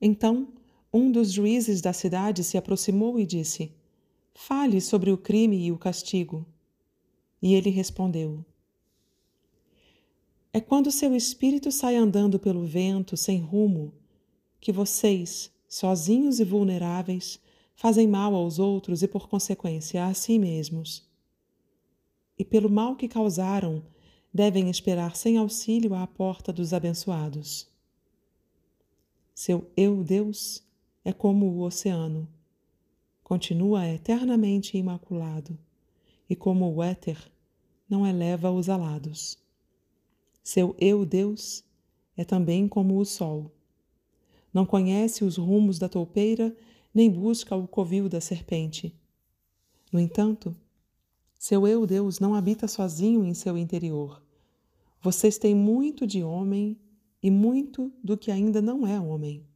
Então, um dos juízes da cidade se aproximou e disse: Fale sobre o crime e o castigo. E ele respondeu: É quando seu espírito sai andando pelo vento sem rumo que vocês, sozinhos e vulneráveis, fazem mal aos outros e, por consequência, a si mesmos. E pelo mal que causaram, devem esperar sem auxílio à porta dos abençoados. Seu eu, Deus, é como o oceano. Continua eternamente imaculado, e como o éter, não eleva os alados. Seu eu, Deus, é também como o sol. Não conhece os rumos da toupeira, nem busca o covil da serpente. No entanto, seu eu, Deus, não habita sozinho em seu interior. Vocês têm muito de homem e muito do que ainda não é homem.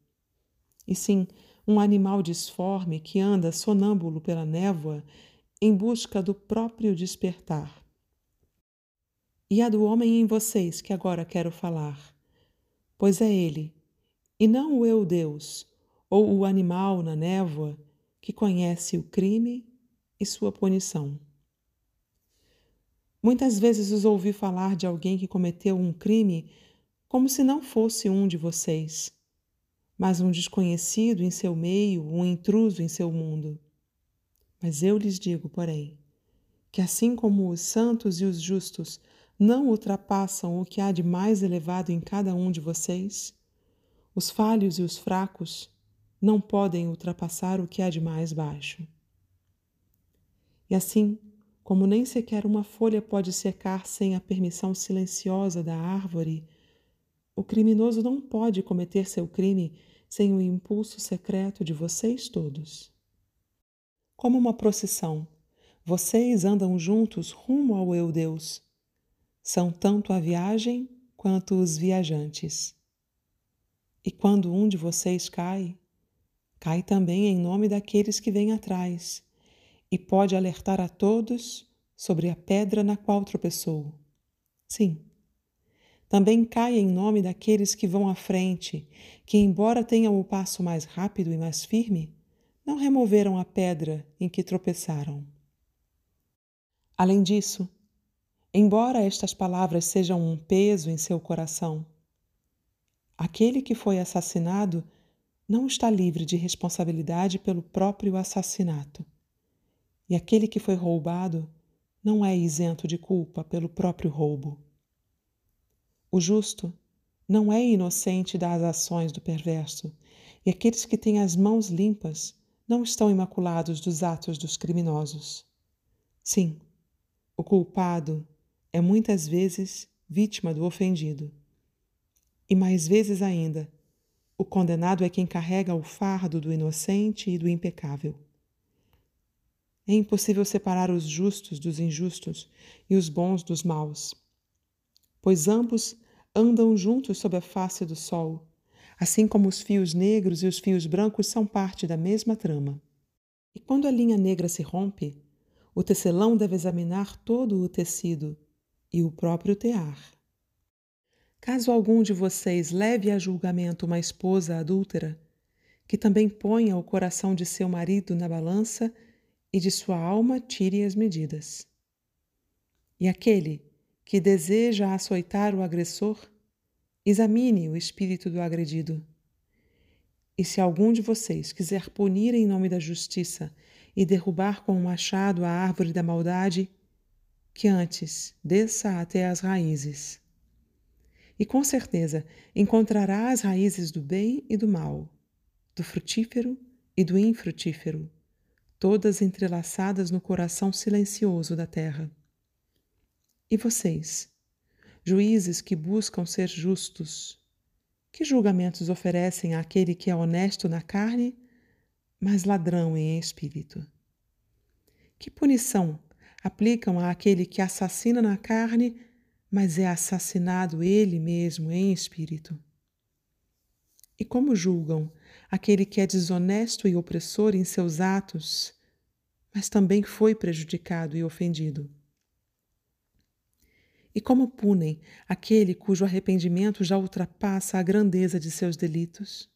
E sim, um animal disforme que anda sonâmbulo pela névoa em busca do próprio despertar. E a do homem em vocês que agora quero falar, pois é ele, e não o eu Deus, ou o animal na névoa, que conhece o crime e sua punição. Muitas vezes os ouvi falar de alguém que cometeu um crime como se não fosse um de vocês, mas um desconhecido em seu meio, um intruso em seu mundo. Mas eu lhes digo, porém, que assim como os santos e os justos não ultrapassam o que há de mais elevado em cada um de vocês, os falhos e os fracos não podem ultrapassar o que há de mais baixo. E assim, como nem sequer uma folha pode secar sem a permissão silenciosa da árvore, o criminoso não pode cometer seu crime sem o impulso secreto de vocês todos. Como uma procissão, vocês andam juntos rumo ao eu Deus. São tanto a viagem quanto os viajantes. E quando um de vocês cai, cai também em nome daqueles que vêm atrás, e pode alertar a todos sobre a pedra na qual tropeçou. Sim, também cai em nome daqueles que vão à frente, que, embora tenham o passo mais rápido e mais firme, não removeram a pedra em que tropeçaram. Além disso, embora estas palavras sejam um peso em seu coração, aquele que foi assassinado não está livre de responsabilidade pelo próprio assassinato, e aquele que foi roubado não é isento de culpa pelo próprio roubo. O justo não é inocente das ações do perverso, e aqueles que têm as mãos limpas não estão imaculados dos atos dos criminosos. Sim, o culpado é muitas vezes vítima do ofendido. E mais vezes ainda, o condenado é quem carrega o fardo do inocente e do impecável. É impossível separar os justos dos injustos e os bons dos maus, pois ambos andam juntos sob a face do sol, assim como os fios negros e os fios brancos são parte da mesma trama. E quando a linha negra se rompe, o tecelão deve examinar todo o tecido e o próprio tear. Caso algum de vocês leve a julgamento uma esposa adúltera, que também ponha o coração de seu marido na balança e de sua alma tire as medidas. E aquele que deseja açoitar o agressor, examine o espírito do agredido. E se algum de vocês quiser punir em nome da justiça e derrubar com o um machado a árvore da maldade, que antes desça até as raízes. E com certeza encontrará as raízes do bem e do mal, do frutífero e do infrutífero, todas entrelaçadas no coração silencioso da terra. E vocês, juízes que buscam ser justos, que julgamentos oferecem àquele que é honesto na carne, mas ladrão em espírito? Que punição aplicam àquele que assassina na carne, mas é assassinado ele mesmo em espírito? E como julgam aquele que é desonesto e opressor em seus atos, mas também foi prejudicado e ofendido? E como punem aquele cujo arrependimento já ultrapassa a grandeza de seus delitos?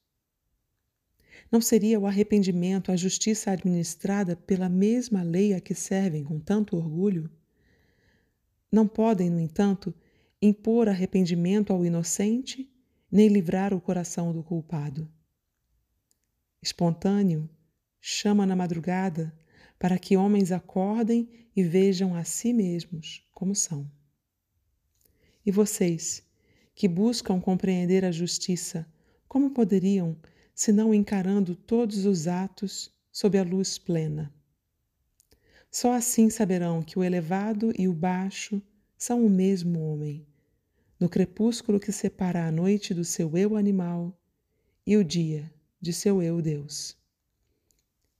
Não seria o arrependimento a justiça administrada pela mesma lei a que servem com tanto orgulho? Não podem, no entanto, impor arrependimento ao inocente, nem livrar o coração do culpado. Espontâneo, chama na madrugada para que homens acordem e vejam a si mesmos como são. E vocês, que buscam compreender a justiça, como poderiam, se não encarando todos os atos sob a luz plena? Só assim saberão que o elevado e o baixo são o mesmo homem, no crepúsculo que separa a noite do seu eu animal e o dia de seu eu Deus.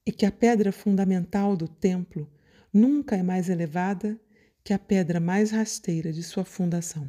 E que a pedra fundamental do templo nunca é mais elevada que a pedra mais rasteira de sua fundação.